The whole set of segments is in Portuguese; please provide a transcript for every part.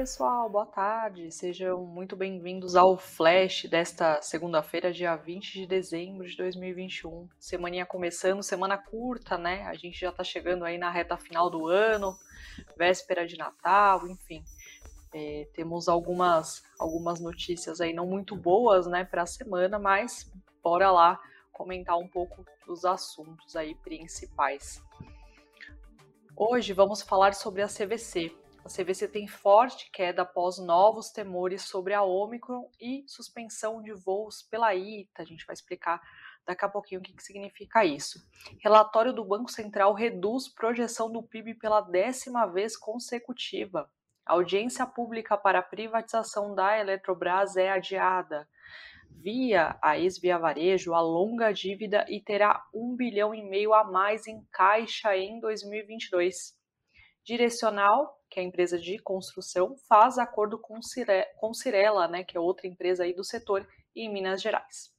pessoal, boa tarde. Sejam muito bem-vindos ao Flash desta segunda-feira, dia 20 de dezembro de 2021. Semaninha começando, semana curta, né? A gente já tá chegando aí na reta final do ano, véspera de Natal, enfim. É, temos algumas, algumas notícias aí não muito boas, né, para a semana, mas bora lá comentar um pouco dos assuntos aí principais. Hoje vamos falar sobre a CVC, a CVC tem forte queda após novos temores sobre a Omicron e suspensão de voos pela ITA. A gente vai explicar daqui a pouquinho o que, que significa isso. Relatório do Banco Central reduz projeção do PIB pela décima vez consecutiva. Audiência pública para privatização da Eletrobras é adiada. Via a ex-via varejo a dívida e terá um bilhão e meio a mais em caixa em 2022. Direcional que é a empresa de construção, faz acordo com, Cire, com Cirela, né, que é outra empresa aí do setor, em Minas Gerais.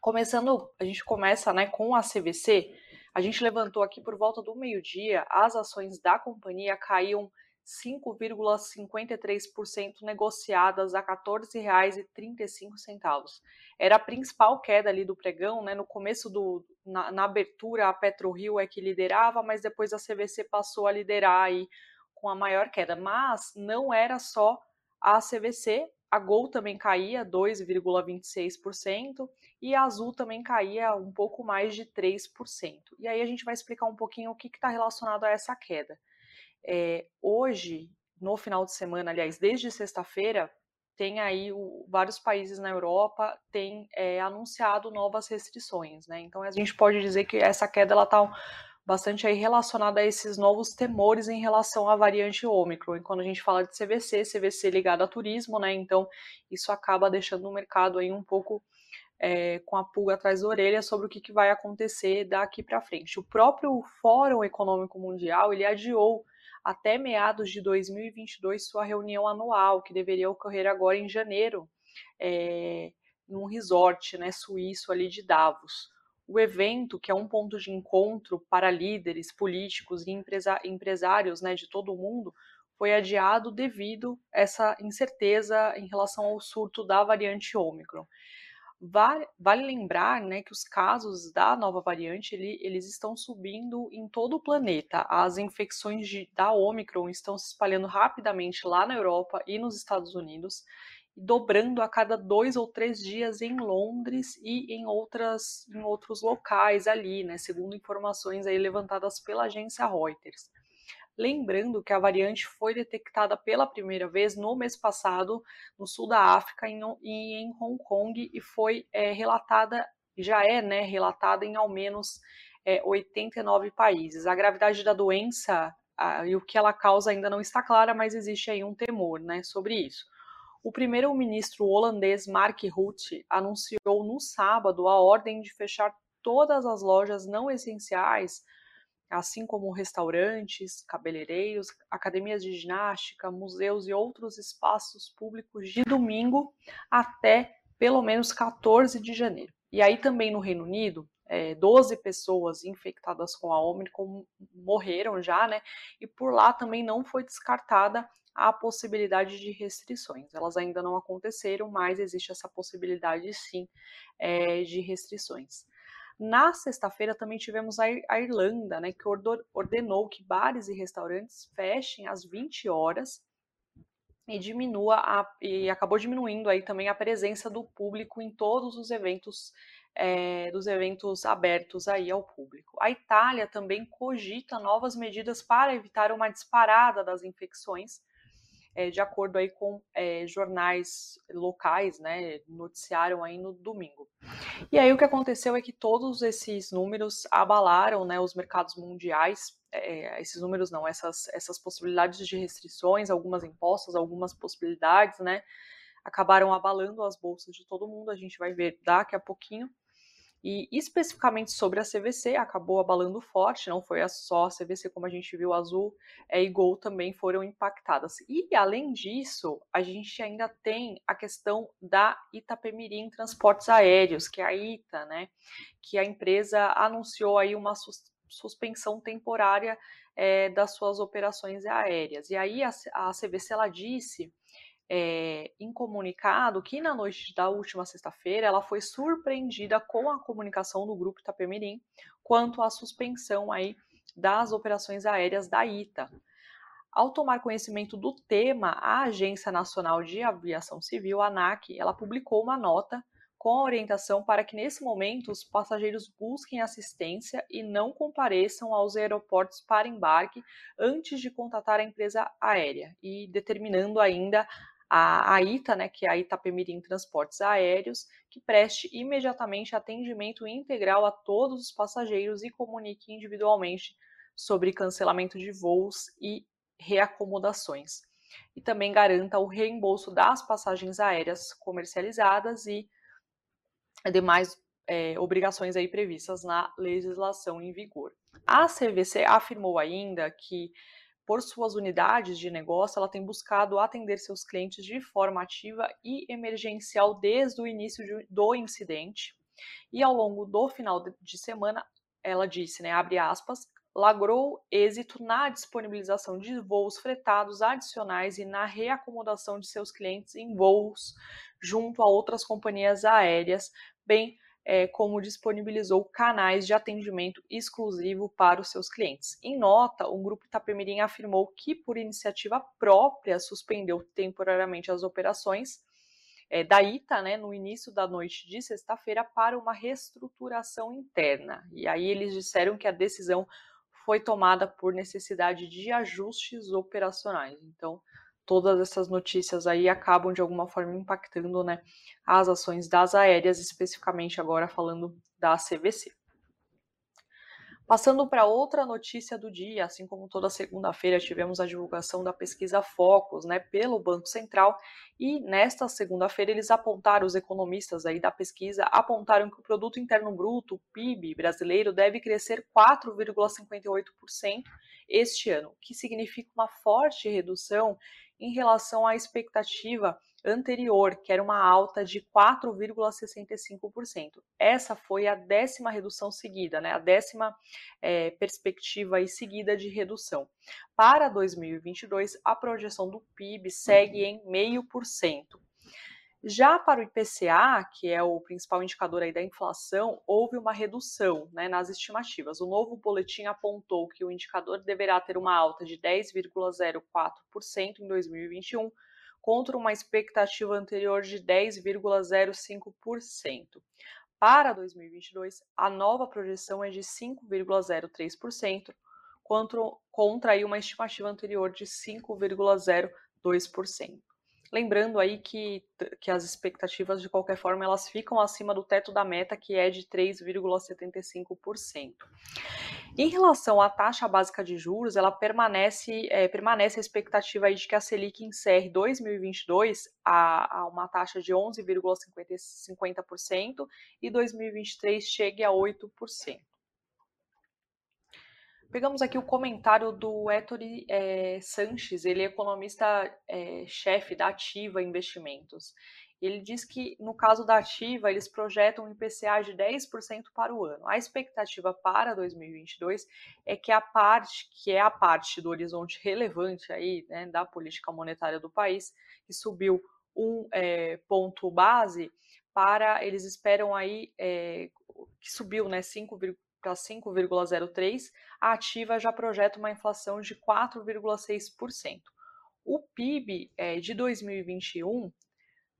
Começando, a gente começa né, com a CVC. A gente levantou aqui por volta do meio-dia, as ações da companhia caíam 5,53% negociadas a R$ 14,35. Era a principal queda ali do pregão, né? No começo do na, na abertura a PetroRio é que liderava, mas depois a CVC passou a liderar aí com a maior queda, mas não era só a CVC, a Gol também caía 2,26% e a Azul também caía um pouco mais de 3%. E aí a gente vai explicar um pouquinho o que está relacionado a essa queda. É, hoje, no final de semana, aliás, desde sexta-feira, tem aí o, vários países na Europa têm é, anunciado novas restrições, né? Então a gente pode dizer que essa queda ela está bastante aí relacionada a esses novos temores em relação à variante Ômicron. E quando a gente fala de CVC, CVC ligado a turismo, né? Então isso acaba deixando o mercado aí um pouco é, com a pulga atrás da orelha sobre o que, que vai acontecer daqui para frente. O próprio Fórum Econômico Mundial ele adiou até meados de 2022 sua reunião anual, que deveria ocorrer agora em janeiro, é, num resort né, suíço ali de Davos. O evento, que é um ponto de encontro para líderes políticos e empresários né, de todo o mundo, foi adiado devido a essa incerteza em relação ao surto da variante Ômicron. Vale, vale, lembrar né, que os casos da nova variante ele, eles estão subindo em todo o planeta. As infecções de, da Omicron estão se espalhando rapidamente lá na Europa e nos Estados Unidos dobrando a cada dois ou três dias em Londres e em, outras, em outros locais ali, né, segundo informações aí levantadas pela agência Reuters. Lembrando que a variante foi detectada pela primeira vez no mês passado no sul da África e em, Hong Kong e foi é, relatada, já é né, relatada em ao menos é, 89 países. A gravidade da doença a, e o que ela causa ainda não está clara, mas existe aí um temor né, sobre isso. O primeiro-ministro holandês Mark Rutte anunciou no sábado a ordem de fechar todas as lojas não essenciais, assim como restaurantes, cabeleireiros, academias de ginástica, museus e outros espaços públicos de domingo até pelo menos 14 de janeiro. E aí também no Reino Unido, é, 12 pessoas infectadas com a Omicron morreram já, né? E por lá também não foi descartada a possibilidade de restrições. Elas ainda não aconteceram, mas existe essa possibilidade sim é, de restrições. Na sexta-feira também tivemos a Irlanda, né, que ordenou que bares e restaurantes fechem às 20 horas e diminua a, e acabou diminuindo aí também a presença do público em todos os eventos é, dos eventos abertos aí ao público. A Itália também cogita novas medidas para evitar uma disparada das infecções é, de acordo aí com é, jornais locais, né, noticiaram aí no domingo. E aí o que aconteceu é que todos esses números abalaram, né, os mercados mundiais, é, esses números não, essas, essas possibilidades de restrições, algumas impostas, algumas possibilidades, né, acabaram abalando as bolsas de todo mundo, a gente vai ver daqui a pouquinho. E especificamente sobre a CVC, acabou abalando forte, não foi só a CVC, como a gente viu, Azul é, e Gol também foram impactadas. E além disso, a gente ainda tem a questão da Itapemirim Transportes Aéreos, que é a ITA, né? Que a empresa anunciou aí uma suspensão temporária é, das suas operações aéreas. E aí a, a CVC ela disse é, em comunicado que na noite da última sexta-feira ela foi surpreendida com a comunicação do grupo Itapemirim quanto à suspensão aí das operações aéreas da ITA. Ao tomar conhecimento do tema, a Agência Nacional de Aviação Civil, ANAC, ela publicou uma nota com a orientação para que nesse momento os passageiros busquem assistência e não compareçam aos aeroportos para embarque antes de contatar a empresa aérea e determinando ainda a, a ITA, né, que é a Itapemirim Transportes Aéreos, que preste imediatamente atendimento integral a todos os passageiros e comunique individualmente sobre cancelamento de voos e reacomodações. E também garanta o reembolso das passagens aéreas comercializadas e demais é, obrigações aí previstas na legislação em vigor. A CVC afirmou ainda que, por suas unidades de negócio, ela tem buscado atender seus clientes de forma ativa e emergencial desde o início de, do incidente. E ao longo do final de semana, ela disse, né, abre aspas, lagrou êxito na disponibilização de voos fretados adicionais e na reacomodação de seus clientes em voos junto a outras companhias aéreas, bem é, como disponibilizou canais de atendimento exclusivo para os seus clientes. Em nota, o Grupo Itapemirim afirmou que, por iniciativa própria, suspendeu temporariamente as operações é, da ITA né, no início da noite de sexta-feira para uma reestruturação interna. E aí eles disseram que a decisão foi tomada por necessidade de ajustes operacionais. Então, todas essas notícias aí acabam de alguma forma impactando né, as ações das aéreas, especificamente agora falando da CVC. Passando para outra notícia do dia, assim como toda segunda-feira tivemos a divulgação da pesquisa Focus, né, pelo Banco Central, e nesta segunda-feira eles apontaram, os economistas aí da pesquisa, apontaram que o produto interno bruto, o PIB brasileiro, deve crescer 4,58% este ano, que significa uma forte redução em relação à expectativa anterior, que era uma alta de 4,65%. Essa foi a décima redução seguida, né? a décima é, perspectiva seguida de redução. Para 2022, a projeção do PIB segue em 0,5%. Já para o IPCA, que é o principal indicador aí da inflação, houve uma redução né, nas estimativas. O novo boletim apontou que o indicador deverá ter uma alta de 10,04% em 2021, contra uma expectativa anterior de 10,05%. Para 2022, a nova projeção é de 5,03%, contra, contra aí uma estimativa anterior de 5,02%. Lembrando aí que, que as expectativas, de qualquer forma, elas ficam acima do teto da meta, que é de 3,75%. Em relação à taxa básica de juros, ela permanece, é, permanece a expectativa aí de que a Selic encerre 2022 a, a uma taxa de 11,50% e 2023 chegue a 8%. Pegamos aqui o comentário do Ettore é, Sanches, ele é economista-chefe é, da Ativa Investimentos. Ele diz que, no caso da Ativa, eles projetam um IPCA de 10% para o ano. A expectativa para 2022 é que a parte, que é a parte do horizonte relevante aí, né, da política monetária do país, que subiu um é, ponto base para, eles esperam aí, é, que subiu né, 5, para 5,03, a ativa já projeta uma inflação de 4,6%. O PIB é, de 2021,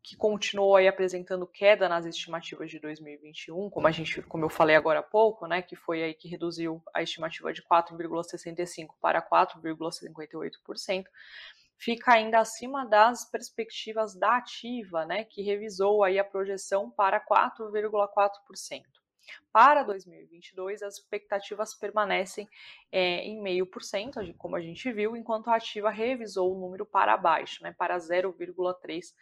que continuou aí apresentando queda nas estimativas de 2021, como a gente, como eu falei agora há pouco, né, que foi aí que reduziu a estimativa de 4,65 para 4,58%, fica ainda acima das perspectivas da ativa, né, que revisou aí a projeção para 4,4%. Para 2022, as expectativas permanecem é, em 0,5%, como a gente viu, enquanto a ativa revisou o número para baixo, né, para 0,3%.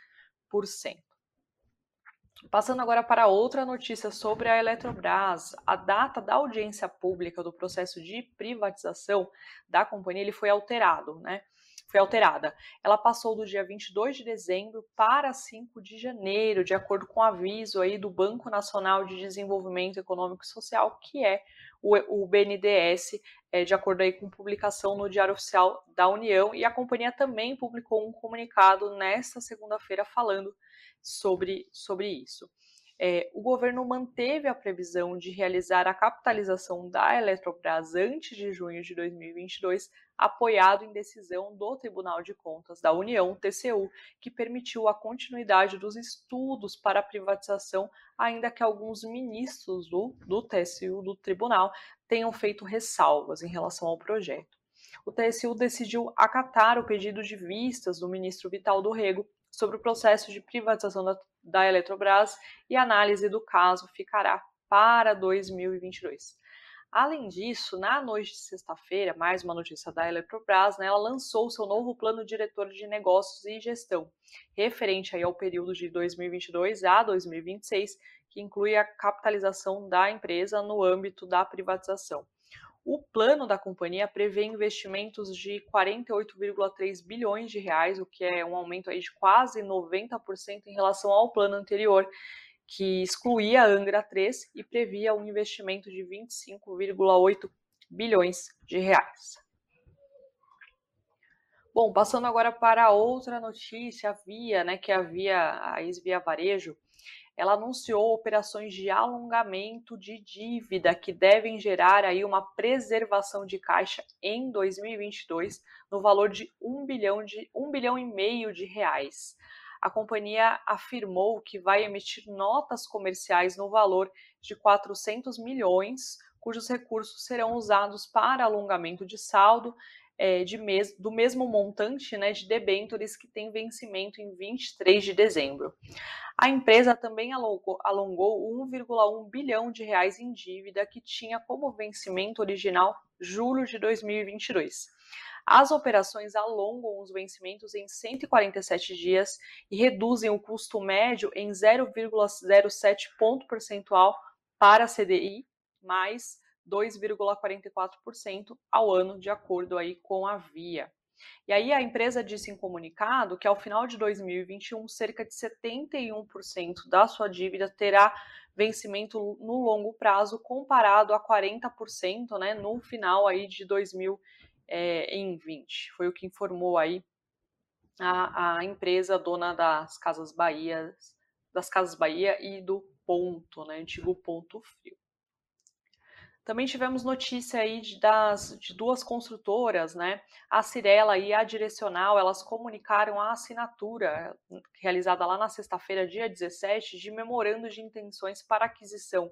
Passando agora para outra notícia sobre a Eletrobras, a data da audiência pública do processo de privatização da companhia ele foi alterado, né? Foi alterada. Ela passou do dia 22 de dezembro para 5 de janeiro, de acordo com o aviso aí do Banco Nacional de Desenvolvimento Econômico e Social, que é o, o BNDES, é, de acordo aí com publicação no Diário Oficial da União, e a companhia também publicou um comunicado nesta segunda-feira falando sobre, sobre isso. É, o governo manteve a previsão de realizar a capitalização da Eletrobras antes de junho de 2022, apoiado em decisão do Tribunal de Contas da União, TCU, que permitiu a continuidade dos estudos para a privatização, ainda que alguns ministros do, do TCU, do tribunal, tenham feito ressalvas em relação ao projeto. O TCU decidiu acatar o pedido de vistas do ministro Vital do Rego sobre o processo de privatização da, da Eletrobras e a análise do caso ficará para 2022. Além disso, na noite de sexta-feira, mais uma notícia da Eletrobras, né, ela lançou seu novo plano diretor de negócios e gestão, referente aí ao período de 2022 a 2026, que inclui a capitalização da empresa no âmbito da privatização. O plano da companhia prevê investimentos de 48,3 bilhões de reais, o que é um aumento aí de quase 90% em relação ao plano anterior, que excluía a Angra 3 e previa um investimento de 25,8 bilhões de reais. Bom, passando agora para outra notícia, a Via, né, que é a Via, a ex-Via Varejo, ela anunciou operações de alongamento de dívida que devem gerar aí uma preservação de caixa em 2022 no valor de 1 bilhão de 1 bilhão e meio de reais. A companhia afirmou que vai emitir notas comerciais no valor de 400 milhões, cujos recursos serão usados para alongamento de saldo é, de mes do mesmo montante né, de debêntures que tem vencimento em 23 de dezembro. A empresa também alongou, alongou 1,1 bilhão de reais em dívida que tinha como vencimento original julho de 2022. As operações alongam os vencimentos em 147 dias e reduzem o custo médio em 0,07 ponto percentual para a CDI, mais 2,44% ao ano, de acordo aí com a Via. E aí a empresa disse em comunicado que ao final de 2021, cerca de 71% da sua dívida terá vencimento no longo prazo, comparado a 40% né, no final aí de 2020. Foi o que informou aí a, a empresa dona das Casas Bahia, das Casas Bahia e do Ponto, né, antigo Ponto Frio. Também tivemos notícia aí de, das, de duas construtoras, né? A Cirela e a Direcional, elas comunicaram a assinatura realizada lá na sexta-feira, dia 17, de memorando de intenções para aquisição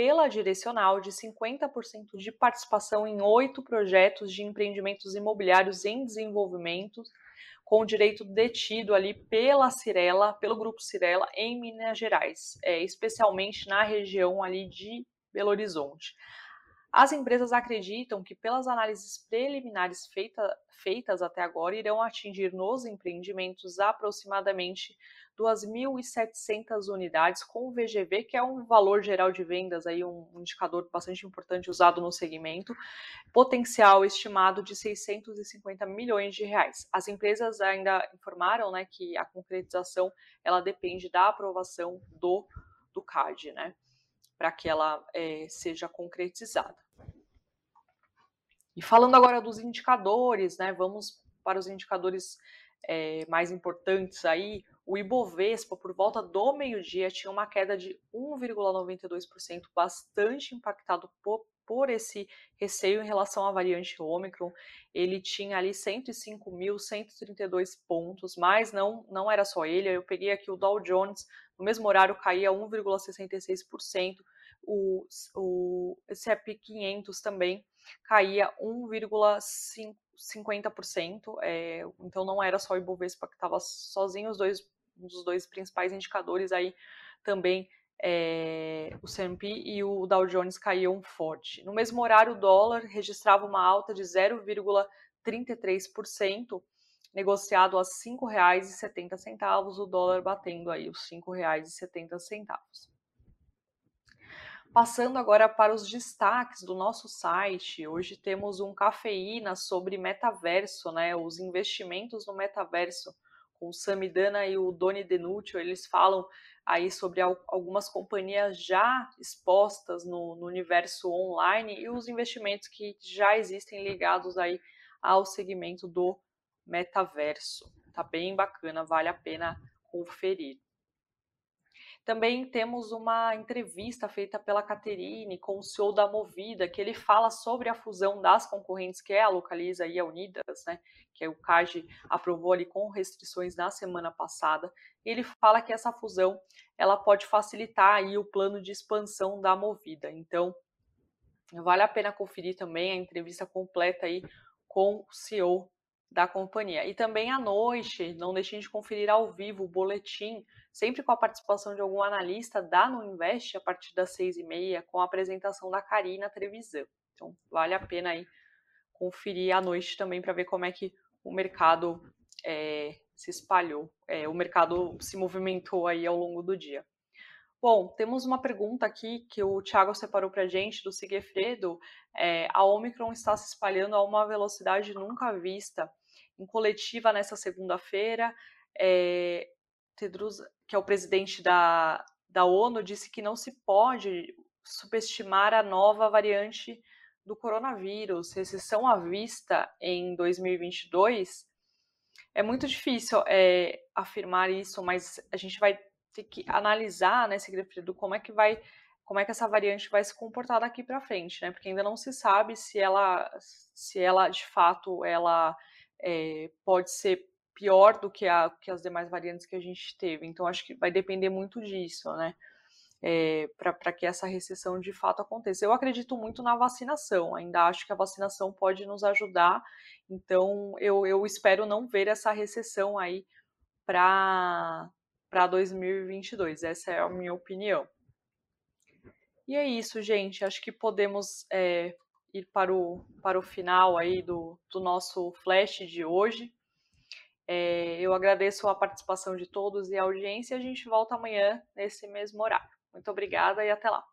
pela Direcional de 50% de participação em oito projetos de empreendimentos imobiliários em desenvolvimento, com direito detido ali pela Cirela, pelo grupo Cirela, em Minas Gerais, é, especialmente na região ali de Belo Horizonte. As empresas acreditam que, pelas análises preliminares feita, feitas até agora, irão atingir nos empreendimentos aproximadamente 2.700 unidades com o VGV, que é um valor geral de vendas, aí um indicador bastante importante usado no segmento, potencial estimado de 650 milhões de reais. As empresas ainda informaram né, que a concretização ela depende da aprovação do, do CAD, né? para que ela é, seja concretizada. E falando agora dos indicadores, né, vamos para os indicadores é, mais importantes aí, o Ibovespa, por volta do meio-dia, tinha uma queda de 1,92%, bastante impactado por, por esse receio em relação à variante Ômicron. Ele tinha ali 105.132 pontos, mas não, não era só ele. Eu peguei aqui o Dow Jones, no mesmo horário caía 1,66%, o, o S&P 500 também caía 1,50%, é, então não era só o Ibovespa que estava sozinho, os dois, os dois principais indicadores aí também é, o S&P e o Dow Jones caíam forte. No mesmo horário, o dólar registrava uma alta de 0,33%, negociado a R$ 5,70, o dólar batendo aí os R$ 5,70. Passando agora para os destaques do nosso site, hoje temos um cafeína sobre metaverso, né? Os investimentos no metaverso, o Samidana e o Doni Denútil, eles falam aí sobre algumas companhias já expostas no, no universo online e os investimentos que já existem ligados aí ao segmento do metaverso. Tá bem bacana, vale a pena conferir. Também temos uma entrevista feita pela Caterine com o CEO da Movida, que ele fala sobre a fusão das concorrentes, que é a Localiza e a Unidas, né, que é o CAGE aprovou ali com restrições na semana passada. Ele fala que essa fusão ela pode facilitar aí o plano de expansão da Movida. Então, vale a pena conferir também a entrevista completa aí com o CEO da companhia. E também à noite, não deixem de conferir ao vivo o boletim, sempre com a participação de algum analista da Nuinvest, a partir das seis e meia, com a apresentação da Karina Trevisan. Então, vale a pena aí conferir à noite também para ver como é que o mercado é, se espalhou, é, o mercado se movimentou aí ao longo do dia. Bom, temos uma pergunta aqui que o Thiago separou para a gente, do Sigefredo. É, a Omicron está se espalhando a uma velocidade nunca vista em coletiva nessa segunda-feira. É, Tedros, que é o presidente da, da ONU, disse que não se pode subestimar a nova variante do coronavírus, recessão à vista em 2022. É muito difícil é, afirmar isso, mas a gente vai ter que analisar, né, Segredo, como é que vai, como é que essa variante vai se comportar daqui para frente, né? Porque ainda não se sabe se ela, se ela de fato, ela é, pode ser pior do que, a, que as demais variantes que a gente teve. Então, acho que vai depender muito disso, né? É, para que essa recessão de fato aconteça. Eu acredito muito na vacinação, ainda acho que a vacinação pode nos ajudar, então eu, eu espero não ver essa recessão aí para 2022, essa é a minha opinião. E é isso, gente, acho que podemos é, ir para o, para o final aí do, do nosso flash de hoje. É, eu agradeço a participação de todos e a audiência. A gente volta amanhã nesse mesmo horário. Muito obrigada e até lá.